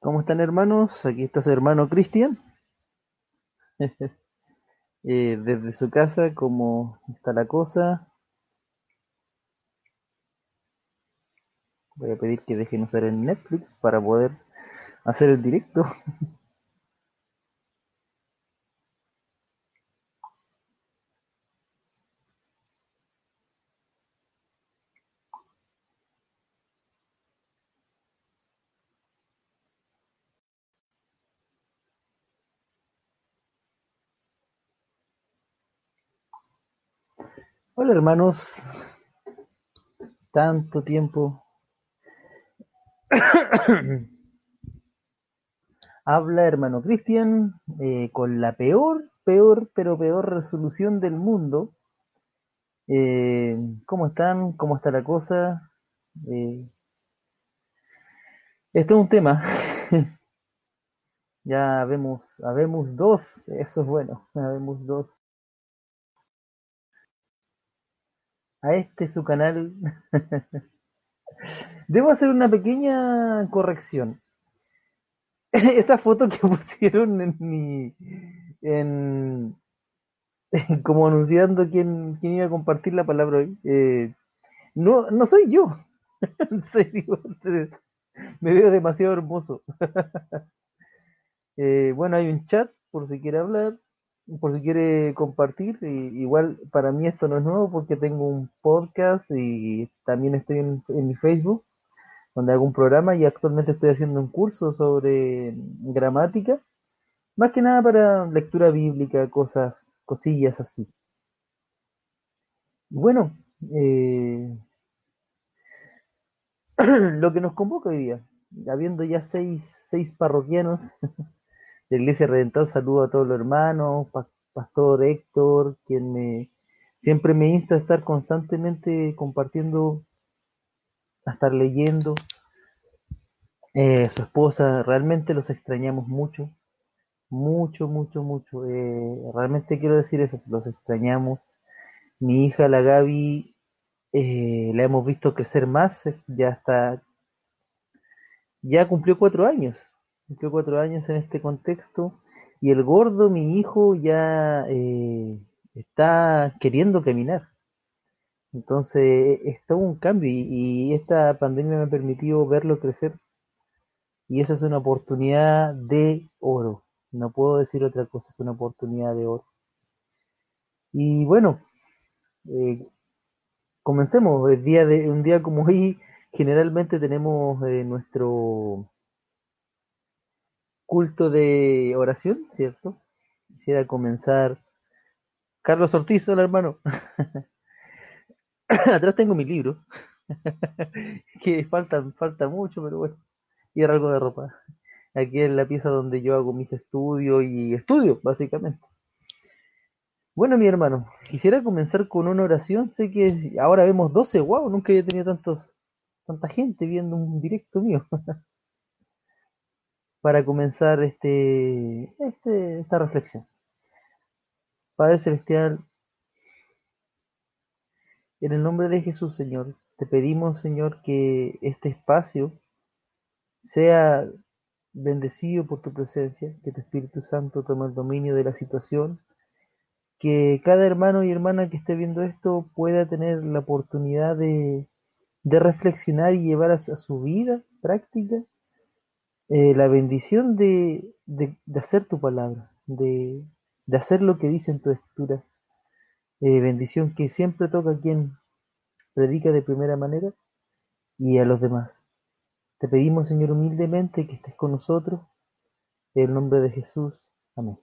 ¿Cómo están hermanos? Aquí está su hermano Cristian. Eh, desde su casa, ¿cómo está la cosa? Voy a pedir que dejen usar el Netflix para poder hacer el directo. Hola hermanos, tanto tiempo. Habla hermano Cristian eh, con la peor, peor, pero peor resolución del mundo. Eh, ¿Cómo están? ¿Cómo está la cosa? Eh, esto es un tema. ya vemos, habemos dos, eso es bueno, habemos dos. A este su canal. Debo hacer una pequeña corrección. Esa foto que pusieron en mi. En, como anunciando quién, quién, iba a compartir la palabra hoy. Eh, no, no soy yo. en serio. Me veo demasiado hermoso. eh, bueno, hay un chat por si quiere hablar por si quiere compartir. Y, igual para mí esto no es nuevo porque tengo un podcast y también estoy en, mi Facebook donde hago un programa y actualmente estoy haciendo un curso sobre gramática. Más que nada para lectura bíblica, cosas, cosillas así. Bueno, eh, lo que nos convoca hoy día, habiendo ya seis, seis parroquianos de Iglesia Redentor, saludo a todos los hermanos, Pastor Héctor, quien me siempre me insta a estar constantemente compartiendo, a estar leyendo. Eh, su esposa, realmente los extrañamos mucho, mucho, mucho, mucho. Eh, realmente quiero decir eso, los extrañamos. Mi hija, la Gaby, eh, la hemos visto crecer más, ya está, ya cumplió cuatro años cumplió cuatro años en este contexto y el gordo, mi hijo, ya eh, está queriendo caminar. Entonces es todo un cambio y, esta pandemia me ha permitido verlo crecer y esa es una oportunidad de oro. No puedo decir otra cosa, es una oportunidad de oro. Y bueno, eh, comencemos. El día de, un día como hoy, generalmente tenemos eh, nuestro culto de oración, ¿cierto? Quisiera comenzar. Carlos Ortiz, hola hermano. Atrás tengo mi libro, que falta, falta mucho, pero bueno, y algo de ropa. Aquí es la pieza donde yo hago mis estudios y estudio, básicamente. Bueno, mi hermano, quisiera comenzar con una oración. Sé que ahora vemos 12, wow, nunca había tenido tantos, tanta gente viendo un directo mío. para comenzar este, este, esta reflexión. Padre Celestial, en el nombre de Jesús, Señor, te pedimos, Señor, que este espacio sea bendecido por tu presencia, que tu Espíritu Santo tome el dominio de la situación, que cada hermano y hermana que esté viendo esto pueda tener la oportunidad de, de reflexionar y llevar a su vida práctica eh, la bendición de, de, hacer tu palabra, de, de, hacer lo que dice en tu escritura. Eh, bendición que siempre toca a quien predica de primera manera y a los demás. Te pedimos, Señor, humildemente que estés con nosotros. En el nombre de Jesús. Amén.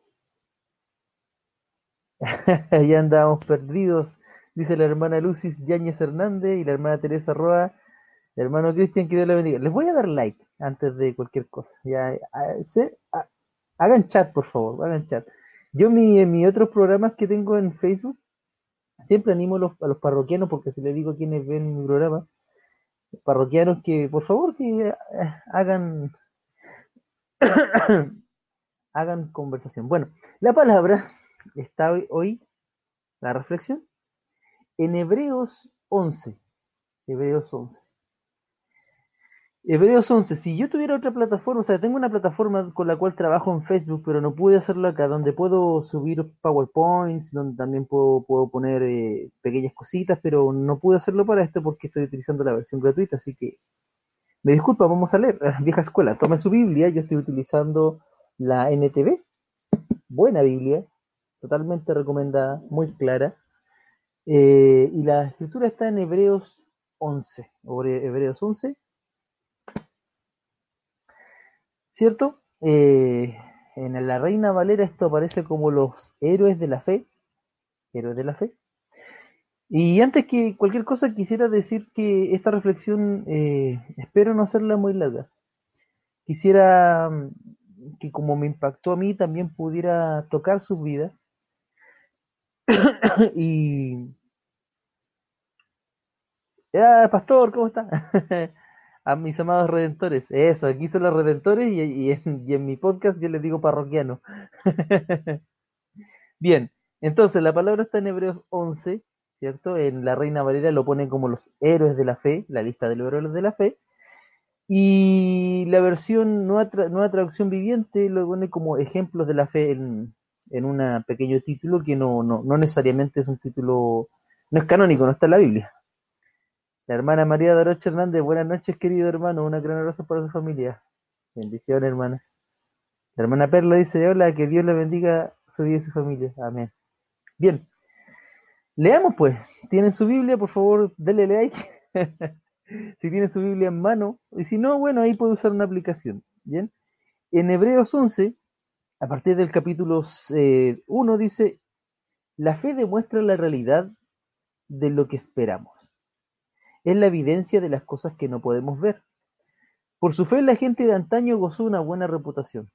ya andábamos perdidos, dice la hermana Lucis Yáñez Hernández y la hermana Teresa Roa Hermano Cristian, que Dios le bendiga. Les voy a dar like antes de cualquier cosa. Ya, hagan chat, por favor, hagan chat. Yo mi, en mis otros programas que tengo en Facebook, siempre animo a los, a los parroquianos, porque si les digo a quienes ven mi programa, parroquianos que por favor que eh, hagan hagan conversación. Bueno, la palabra está hoy, hoy, la reflexión, en Hebreos 11. Hebreos 11. Hebreos 11, si yo tuviera otra plataforma, o sea, tengo una plataforma con la cual trabajo en Facebook, pero no pude hacerlo acá, donde puedo subir PowerPoints, donde también puedo, puedo poner eh, pequeñas cositas, pero no pude hacerlo para esto porque estoy utilizando la versión gratuita, así que me disculpa, vamos a leer, vieja escuela, tome su Biblia, yo estoy utilizando la NTV, buena Biblia, totalmente recomendada, muy clara, eh, y la escritura está en Hebreos 11, Hebreos 11, ¿cierto? Eh, en la Reina Valera esto aparece como los héroes de la fe, héroes de la fe. Y antes que cualquier cosa quisiera decir que esta reflexión eh, espero no hacerla muy larga. Quisiera mm, que como me impactó a mí también pudiera tocar sus vidas y ah, pastor, ¿cómo está? a mis amados redentores. Eso, aquí son los redentores y, en, mi podcast yo les digo parroquiano. Bien, entonces la palabra está en Hebreos 11, ¿cierto? En la Reina Valera lo ponen como los héroes de la fe, la lista de los héroes de la fe. Y la versión nueva, nueva traducción viviente lo pone como ejemplos de la fe en, en un pequeño título que no, no, no necesariamente es un título, no es canónico, no está en la Biblia. La hermana María Daroche Hernández, buenas noches, querido hermano. Una gran abrazo para su familia. Bendiciones, hermana. La hermana Perla dice: Hola, que Dios le bendiga su vida y su familia. Amén. Bien. Leamos, pues. ¿Tienen su Biblia? Por favor, denle like. si tienen su Biblia en mano. Y si no, bueno, ahí puede usar una aplicación. Bien. En Hebreos 11, a partir del capítulo 1, eh, dice: La fe demuestra la realidad de lo que esperamos es la evidencia de las cosas que no podemos ver. Por su fe la gente de antaño gozó una buena reputación.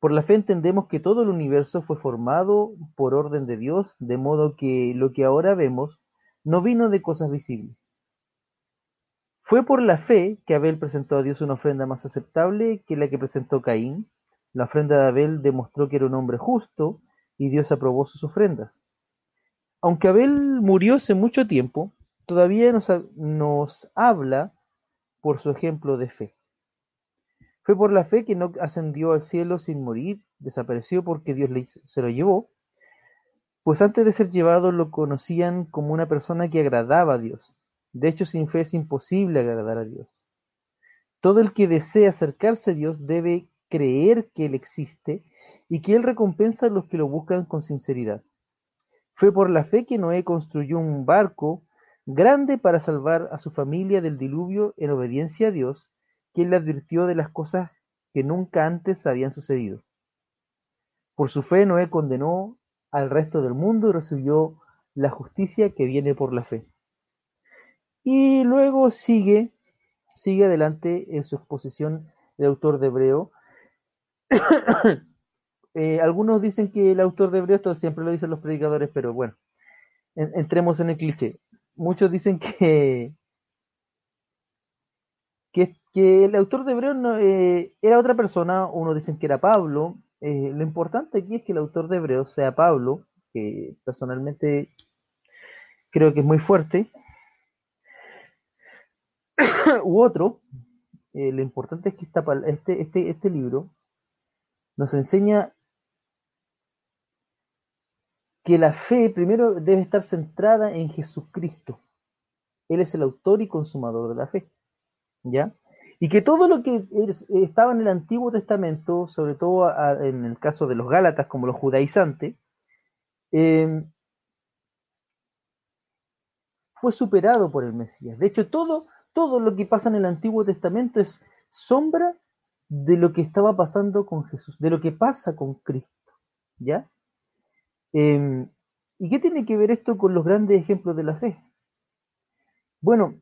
Por la fe entendemos que todo el universo fue formado por orden de Dios, de modo que lo que ahora vemos no vino de cosas visibles. Fue por la fe que Abel presentó a Dios una ofrenda más aceptable que la que presentó Caín. La ofrenda de Abel demostró que era un hombre justo y Dios aprobó sus ofrendas. Aunque Abel murió hace mucho tiempo, todavía nos, habla por su ejemplo de fe. Fue por la fe que no ascendió al cielo sin morir, desapareció porque Dios se lo llevó, pues antes de ser llevado lo conocían como una persona que agradaba a Dios. De hecho, sin fe es imposible agradar a Dios. Todo el que desea acercarse a Dios debe creer que Él existe y que Él recompensa a los que lo buscan con sinceridad. Fue por la fe que Noé construyó un barco grande para salvar a su familia del diluvio en obediencia a Dios, quien le advirtió de las cosas que nunca antes habían sucedido. Por su fe Noé condenó al resto del mundo y recibió la justicia que viene por la fe. Y luego sigue, sigue adelante en su exposición el autor de Hebreo. Eh, algunos dicen que el autor de Hebreo, esto siempre lo dicen los predicadores, pero bueno, entremos en el cliché muchos dicen que, que, el autor de Hebreo eh, era otra persona, unos dicen que era Pablo. Eh, lo importante aquí es que el autor de Hebreo sea Pablo, que personalmente creo que es muy fuerte, u otro. Eh, lo importante es que este, este, este libro nos enseña que la fe primero debe estar centrada en Jesucristo. Él es el autor y consumador de la fe. ¿Ya? Y que todo lo que estaba en el Antiguo Testamento, sobre todo en el caso de los Gálatas como los judaizantes, em, fue superado por el Mesías. De hecho, todo, todo lo que pasa en el Antiguo Testamento es sombra de lo que estaba pasando con Jesús, de lo que pasa con Cristo. ¿Ya? Em, ¿Y qué tiene que ver esto con los grandes ejemplos de la fe? Bueno,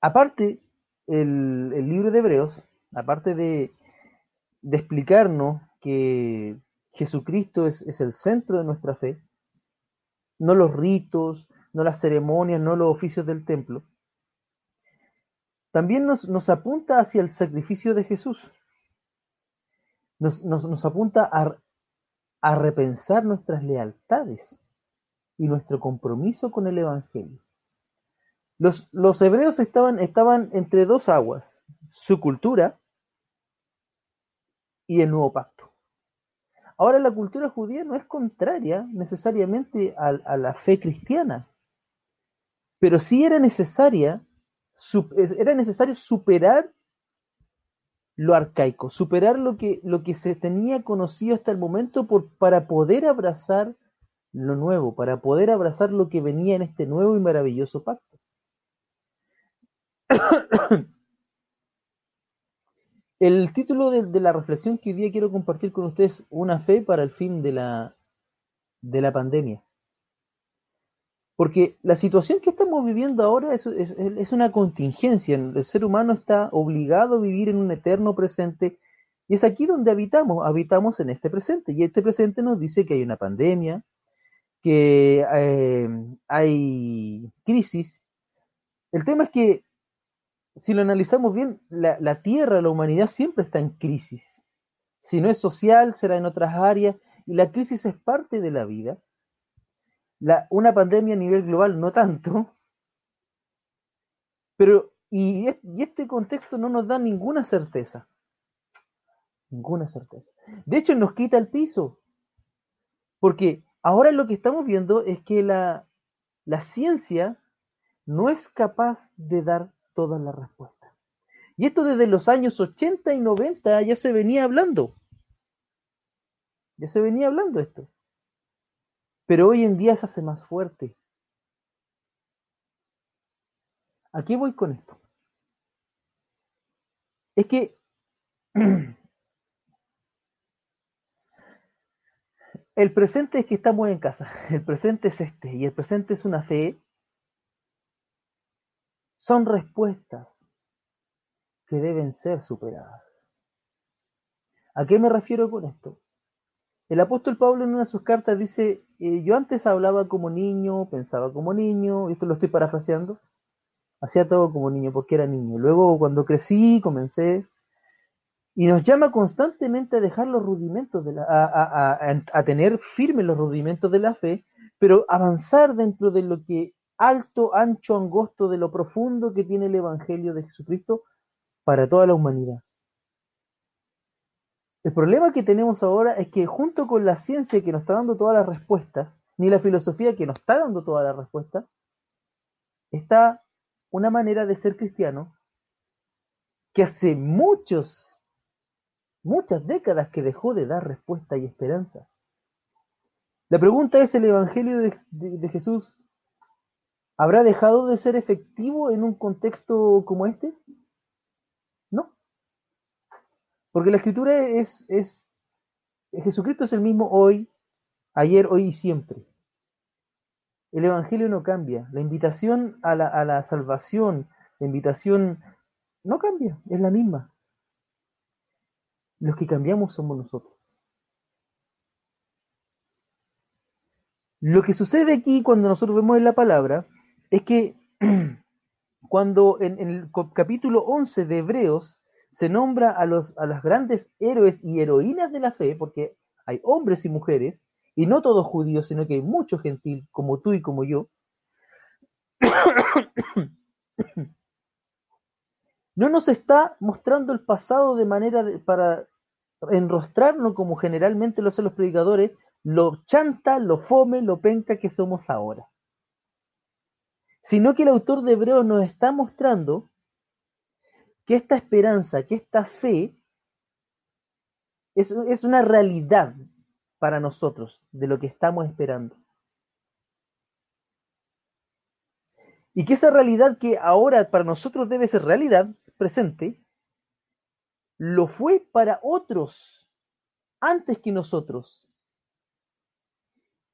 aparte, el, libro de Hebreos, aparte de, explicarnos que Jesucristo es, el centro de nuestra fe, no los ritos, no las ceremonias, no los oficios del templo, también nos, apunta hacia el sacrificio de Jesús. Nos apunta a, a repensar nuestras lealtades y nuestro compromiso con el Evangelio. Los, hebreos estaban, estaban entre dos aguas. su cultura y el nuevo pacto. Ahora la cultura judía no es contraria necesariamente a, la fe cristiana, pero sí era necesaria, era necesario superar lo arcaico, superar lo que, lo que se tenía conocido hasta el momento por, para poder abrazar lo nuevo, para poder abrazar lo que venía en este nuevo y maravilloso pacto. El título de, la reflexión que hoy día quiero compartir con ustedes, una fe para el fin de la, de la pandemia. Porque la situación que estamos viviendo ahora es, una contingencia. El ser humano está obligado a vivir en un eterno presente y es aquí donde habitamos, habitamos en este presente. Y este presente nos dice que hay una pandemia, que eh, hay crisis. El tema es que si lo analizamos bien, la, Tierra, la humanidad siempre está en crisis. Si no es social, será en otras áreas, y la crisis es parte de la vida. Una pandemia a nivel global no tanto, pero y, y este contexto no nos da ninguna certeza. Ninguna certeza. De hecho, nos quita el piso. Porque ahora lo que estamos viendo es que la, la ciencia no es capaz de dar todas las respuestas. Y esto desde los años 80 y 90 ya se venía hablando. Ya se venía hablando esto. Pero hoy en día se hace más fuerte. ¿A qué voy con esto? Es que el presente es que estamos en casa. El presente es este. Y el presente es una fe son respuestas que deben ser superadas. ¿A qué me refiero con esto? El apóstol Pablo en una de sus cartas dice, eh, yo antes hablaba como niño, pensaba como niño, y esto lo estoy parafraseando, hacía todo como niño porque era niño. Luego cuando crecí, comencé, y nos llama constantemente a dejar los rudimentos, de la, a, a tener firmes los rudimentos de la fe, pero avanzar dentro de lo que alto, ancho, angosto de lo profundo que tiene el Evangelio de Jesucristo para toda la humanidad. El problema que tenemos ahora es que junto con la ciencia que nos está dando todas las respuestas, ni la filosofía que nos está dando todas las respuestas, está una manera de ser cristiano que hace muchos, muchas décadas que dejó de dar respuesta y esperanza. La pregunta es, ¿el Evangelio de Jesús ¿Habrá dejado de ser efectivo en un contexto como este? No. Porque la escritura es, es Jesucristo es el mismo hoy, ayer, hoy y siempre. El Evangelio no cambia. La invitación a la, a la salvación, la invitación no cambia, es la misma. Los que cambiamos somos nosotros. Lo que sucede aquí cuando nosotros vemos en la palabra es que cuando en, el capítulo 11 de Hebreos se nombra a los, a grandes héroes y heroínas de la fe, porque hay hombres y mujeres, y no todos judíos, sino que hay mucho gentil, como tú y como yo, no nos está mostrando el pasado de manera para enrostrarnos como generalmente lo hacen los predicadores, lo chanta, lo fome, lo penca que somos ahora. Sino que el autor de Hebreos nos está mostrando que esta esperanza, que esta fe es, es una realidad para nosotros de lo que estamos esperando. Y que esa realidad que ahora para nosotros debe ser realidad presente, lo fue para otros antes que nosotros.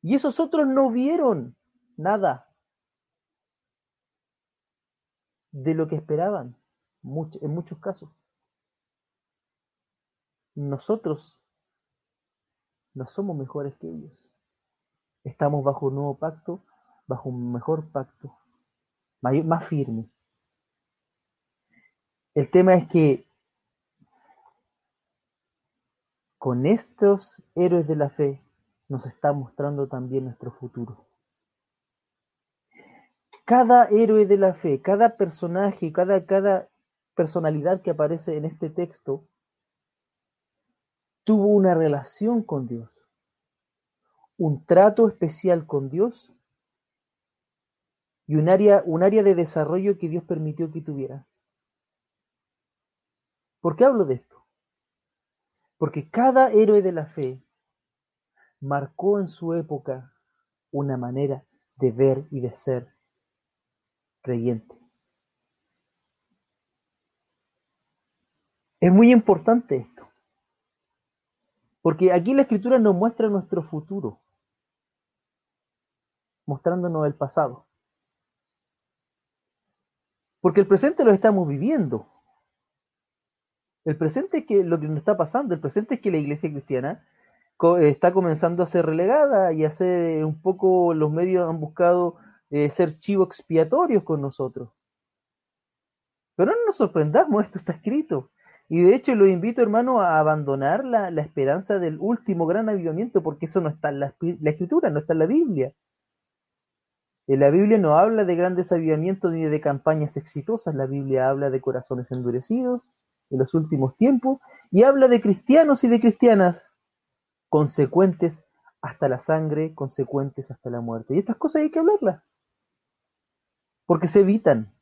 Y esos otros no vieron nada de lo que esperaban en muchos casos. Nosotros no somos mejores que ellos. Estamos bajo un nuevo pacto, bajo un mejor pacto, más firme. El tema es que con estos héroes de la fe nos está mostrando también nuestro futuro cada héroe de la fe, cada personaje, cada, cada personalidad que aparece en este texto tuvo una relación con Dios, un trato especial con Dios y un área, un área de desarrollo que Dios permitió que tuviera. ¿Por qué hablo de esto? Porque cada héroe de la fe marcó en su época una manera de ver y de ser creyente. Es muy importante esto. Porque aquí la escritura nos muestra nuestro futuro, mostrándonos el pasado. Porque el presente lo estamos viviendo. El presente es que lo que nos está pasando, el presente es que la iglesia cristiana está comenzando a ser relegada y a ser un poco los medios han buscado eh, ser chivos expiatorios con nosotros. Pero no nos sorprendamos, esto está escrito. Y de hecho lo invito, hermano, a abandonar la, esperanza del último gran avivamiento, porque eso no está en la, escritura, no está en la Biblia. En la Biblia no habla de grandes avivamientos ni de campañas exitosas, la Biblia habla de corazones endurecidos en los últimos tiempos y habla de cristianos y de cristianas consecuentes hasta la sangre, consecuentes hasta la muerte. Y estas cosas hay que hablarlas, porque se evitan.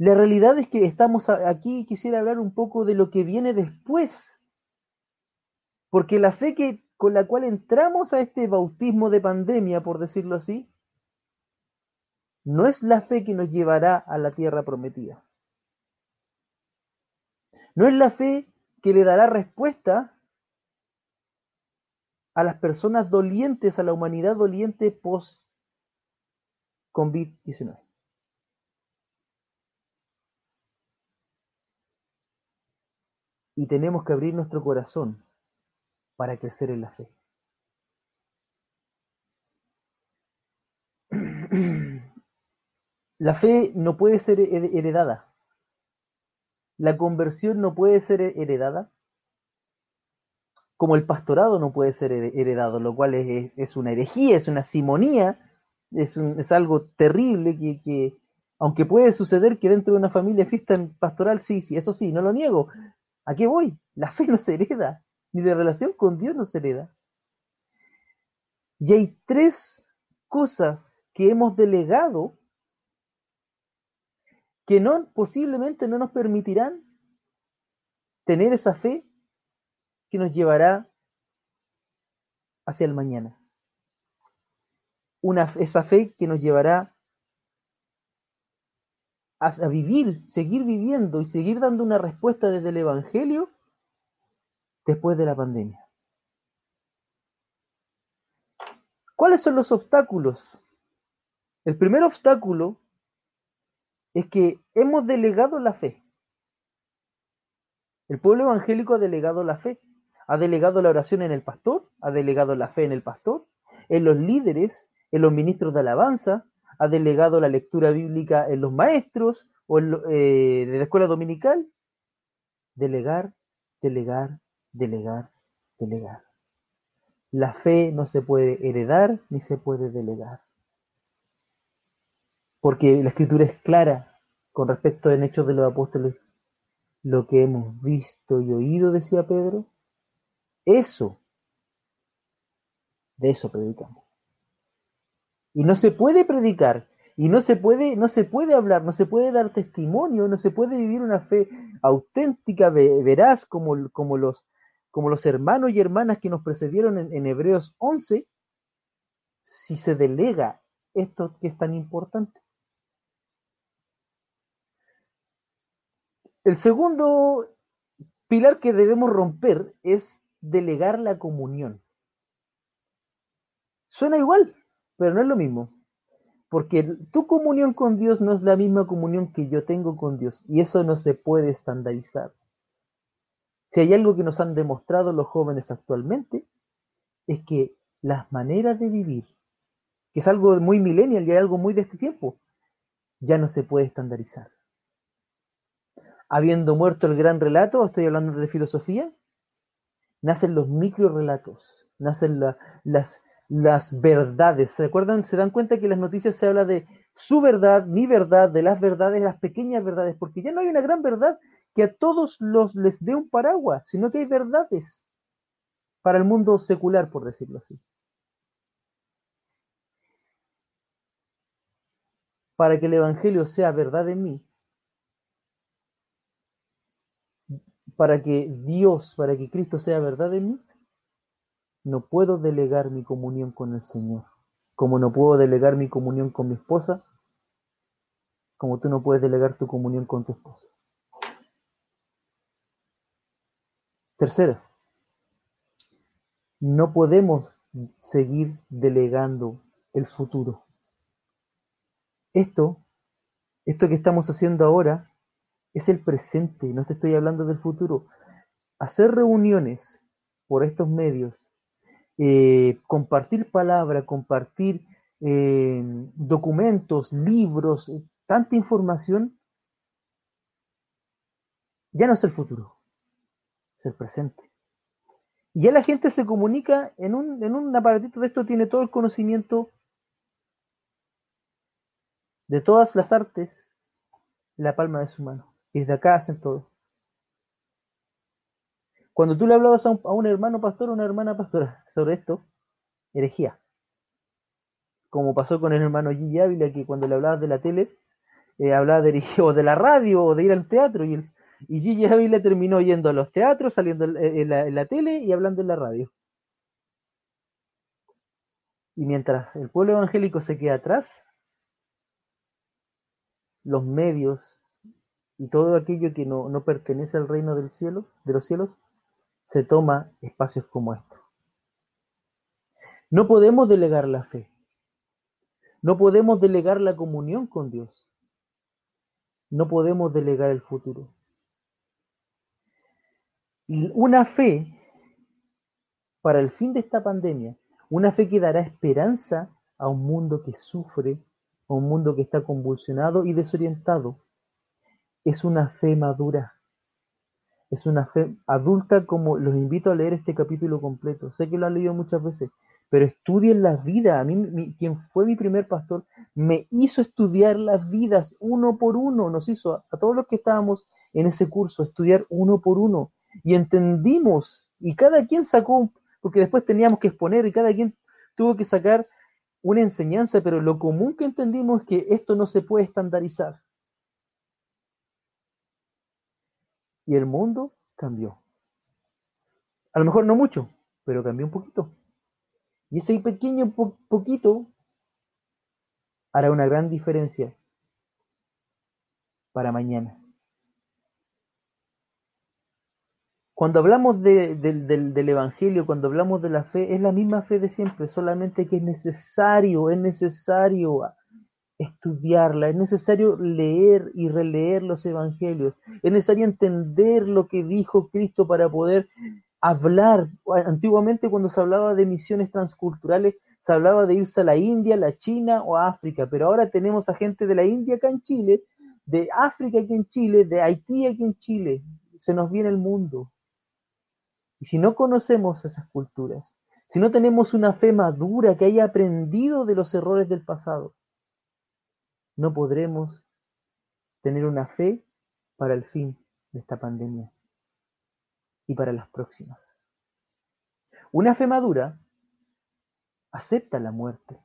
La realidad es que estamos aquí y quisiera hablar un poco de lo que viene después. Porque la fe que, con la cual entramos a este bautismo de pandemia, por decirlo así, no es la fe que nos llevará a la tierra prometida. No es la fe que le dará respuesta a las personas dolientes, a la humanidad doliente post-COVID-19. Y tenemos que abrir nuestro corazón para crecer en la fe. La fe no puede ser heredada. La conversión no puede ser heredada. Como el pastorado no puede ser heredado, lo cual es, una herejía, es una simonía, es, es algo terrible que, que, aunque puede suceder que dentro de una familia existan pastoral, sí, sí, eso sí, no lo niego, ¿A qué voy? La fe no se hereda, ni de relación con Dios no se hereda. Y hay tres cosas que hemos delegado que no, posiblemente no nos permitirán tener esa fe que nos llevará hacia el mañana. Una, esa fe que nos llevará a, vivir, seguir viviendo y seguir dando una respuesta desde el Evangelio después de la pandemia. ¿Cuáles son los obstáculos? El primer obstáculo es que hemos delegado la fe. El pueblo evangélico ha delegado la fe, ha delegado la oración en el pastor, ha delegado la fe en el pastor, en los líderes, en los ministros de alabanza, ha delegado la lectura bíblica en los maestros o en, eh, de la escuela dominical. Delegar, delegar, delegar, delegar. La fe no se puede heredar ni se puede delegar. Porque la escritura es clara con respecto en Hechos de los Apóstoles. Lo que hemos visto y oído, decía Pedro, eso, de eso predicamos. Y no se puede predicar, y no se puede, no se puede hablar, no se puede dar testimonio, no se puede vivir una fe auténtica, veraz, como, como, los, como los hermanos y hermanas que nos precedieron en, en Hebreos 11, si se delega esto que es tan importante. El segundo pilar que debemos romper es delegar la comunión. Suena igual, pero no es lo mismo. Porque tu comunión con Dios no es la misma comunión que yo tengo con Dios. Y eso no se puede estandarizar. Si hay algo que nos han demostrado los jóvenes actualmente, es que las maneras de vivir, que es algo muy millennial y algo muy de este tiempo, ya no se puede estandarizar. Habiendo muerto el gran relato, estoy hablando de filosofía, nacen los micro relatos, nacen las, las verdades. ¿Se acuerdan? ¿Se dan cuenta que en las noticias se habla de su verdad, mi verdad, de las verdades, las pequeñas verdades, porque ya no hay una gran verdad que a todos los les dé un paraguas, sino que hay verdades para el mundo secular, por decirlo así. Para que el Evangelio sea verdad en mí, para que Dios, para que Cristo sea verdad en mí, no puedo delegar mi comunión con el Señor. Como no puedo delegar mi comunión con mi esposa, como tú no puedes delegar tu comunión con tu esposa. Tercera, no podemos seguir delegando el futuro. Esto, esto que estamos haciendo ahora, es el presente, no te estoy hablando del futuro. Hacer reuniones por estos medios, eh, compartir palabra, compartir eh, documentos, libros, tanta información, ya no es el futuro, es el presente. Y ya la gente se comunica en un, en un aparatito de esto, tiene todo el conocimiento de todas las artes la palma de su mano. Y desde acá hacen todo. Cuando tú le hablabas a un, hermano pastor o una hermana pastora sobre esto, herejía. Como pasó con el hermano Gigi Ávila, que cuando le hablabas de la tele, eh, hablaba de, la radio o de ir al teatro, y el, y Gigi Ávila terminó yendo a los teatros, saliendo en la, tele y hablando en la radio. Y mientras el pueblo evangélico se queda atrás, los medios y todo aquello que no, no pertenece al reino del cielo, de los cielos, se toma espacios como estos. No podemos delegar la fe. No podemos delegar la comunión con Dios. No podemos delegar el futuro una fe para el fin de esta pandemia, una fe que dará esperanza a un mundo que sufre, a un mundo que está convulsionado y desorientado, es una fe madura, es una fe adulta como los invito a leer este capítulo completo. Sé que lo han leído muchas veces, pero estudien las vidas. A mí, quien fue mi primer pastor, me hizo estudiar las vidas uno por uno, nos hizo a todos los que estábamos en ese curso estudiar uno por uno y entendimos, y cada quien sacó, porque después teníamos que exponer y cada quien tuvo que sacar una enseñanza, pero lo común que entendimos es que esto no se puede estandarizar. Y el mundo cambió. A lo mejor no mucho, pero cambió un poquito. Y ese pequeño poquito hará una gran diferencia para mañana. Cuando hablamos del, Evangelio, cuando hablamos de la fe, es la misma fe de siempre, solamente que es necesario, es necesario estudiarla, es necesario leer y releer los Evangelios, es necesario entender lo que dijo Cristo para poder hablar. Antiguamente cuando se hablaba de misiones transculturales, se hablaba de irse a la India, la China o a África, pero ahora tenemos a gente de la India acá en Chile, de África aquí en Chile, de Haití aquí en Chile, se nos viene el mundo. Y si no conocemos esas culturas, si no tenemos una fe madura que haya aprendido de los errores del pasado, no podremos tener una fe para el fin de esta pandemia y para las próximas. Una fe madura acepta la muerte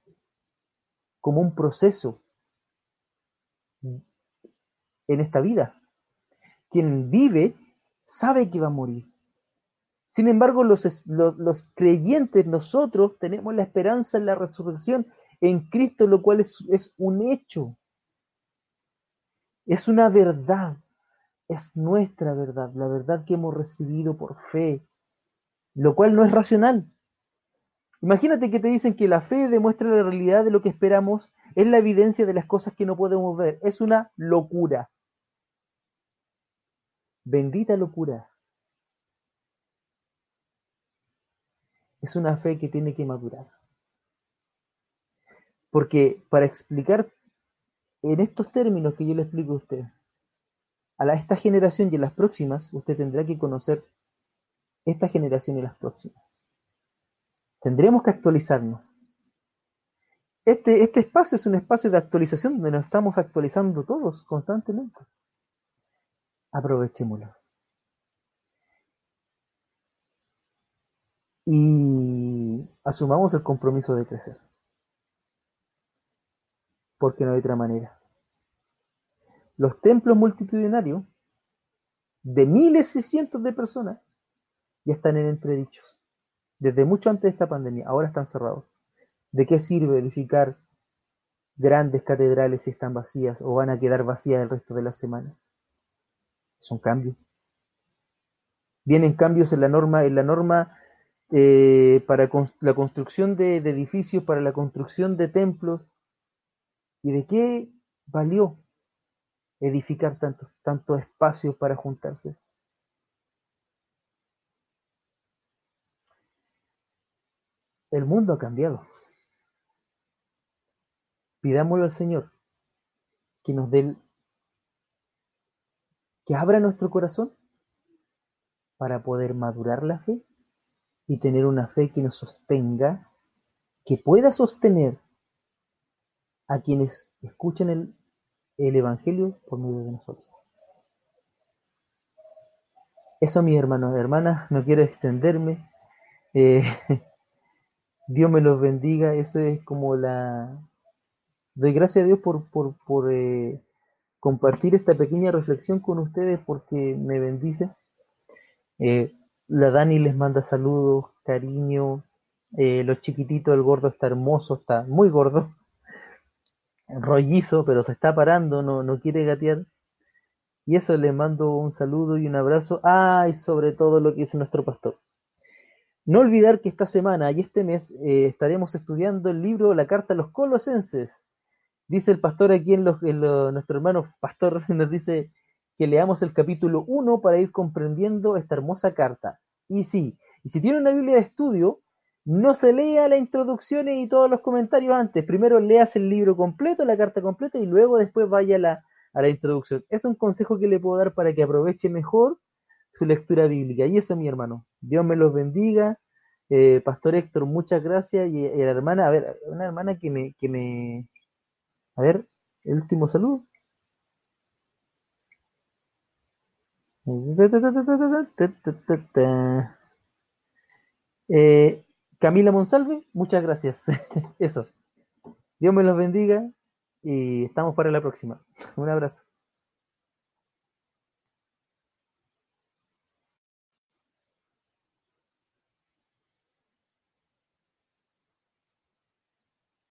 como un proceso en esta vida. Quien vive sabe que va a morir. Sin embargo, los, creyentes, nosotros tenemos la esperanza en la resurrección en Cristo, lo cual es, es un hecho. Es una verdad. Es nuestra verdad, la verdad que hemos recibido por fe, lo cual no es racional. Imagínate que te dicen que la fe demuestra la realidad de lo que esperamos, es la evidencia de las cosas que no podemos ver. Es una locura. Bendita locura. es una fe que tiene que madurar. Porque para explicar en estos términos que yo le explico a usted, a esta generación y a las próximas, usted tendrá que conocer esta generación y las próximas. Tendremos que actualizarnos. este, este espacio es un espacio de actualización donde nos estamos actualizando todos constantemente. Aprovechémoslo. Y asumamos el compromiso de crecer. Porque no hay otra manera. Los templos multitudinarios de miles y cientos de personas ya están en entredichos. Desde mucho antes de esta pandemia, ahora están cerrados. ¿De qué sirve edificar grandes catedrales si están vacías o van a quedar vacías el resto de la semana? Son cambios. Vienen cambios en la norma, en la norma eh, para la construcción de edificios, para la construcción de templos. ¿Y de qué valió edificar tanto, tanto espacio para juntarse? El mundo ha cambiado. Pidámosle al Señor que nos dé, que abra nuestro corazón para poder madurar la fe y tener una fe que nos sostenga, que pueda sostener a quienes escuchen el, el Evangelio por medio de nosotros. Eso, mis hermanos, hermanas, no quiero extenderme. Eh, Dios me los bendiga. Eso es como la. Doy gracias a Dios por, por, por eh, compartir esta pequeña reflexión con ustedes porque me bendice. Eh, la Dani les manda saludos, cariño. Los chiquititos, el gordo está hermoso, está muy gordo. Rollizo, pero se está parando, no, no quiere gatear. Y eso les mando un saludo y un abrazo. Ah, y sobre todo lo que dice nuestro pastor. No olvidar que esta semana y este mes eh, estaremos estudiando el libro La Carta a los Colosenses. Dice el pastor aquí en, los, nuestro hermano pastor nos dice que leamos el capítulo 1 para ir comprendiendo esta hermosa carta. Y sí, y si tiene una Biblia de estudio, no se lea la introducción y todos los comentarios antes. Primero leas el libro completo, la carta completa, y luego después vaya a la, a la introducción. Es un consejo que le puedo dar para que aproveche mejor su lectura bíblica. Y eso, mi hermano. Dios me los bendiga. Eh, Pastor Héctor, muchas gracias. Y, la hermana, a ver, una hermana que me, que me. A ver, el último saludo. Eh, Camila Monsalve, muchas gracias. Eso. Dios me los bendiga y estamos para la próxima. Un abrazo.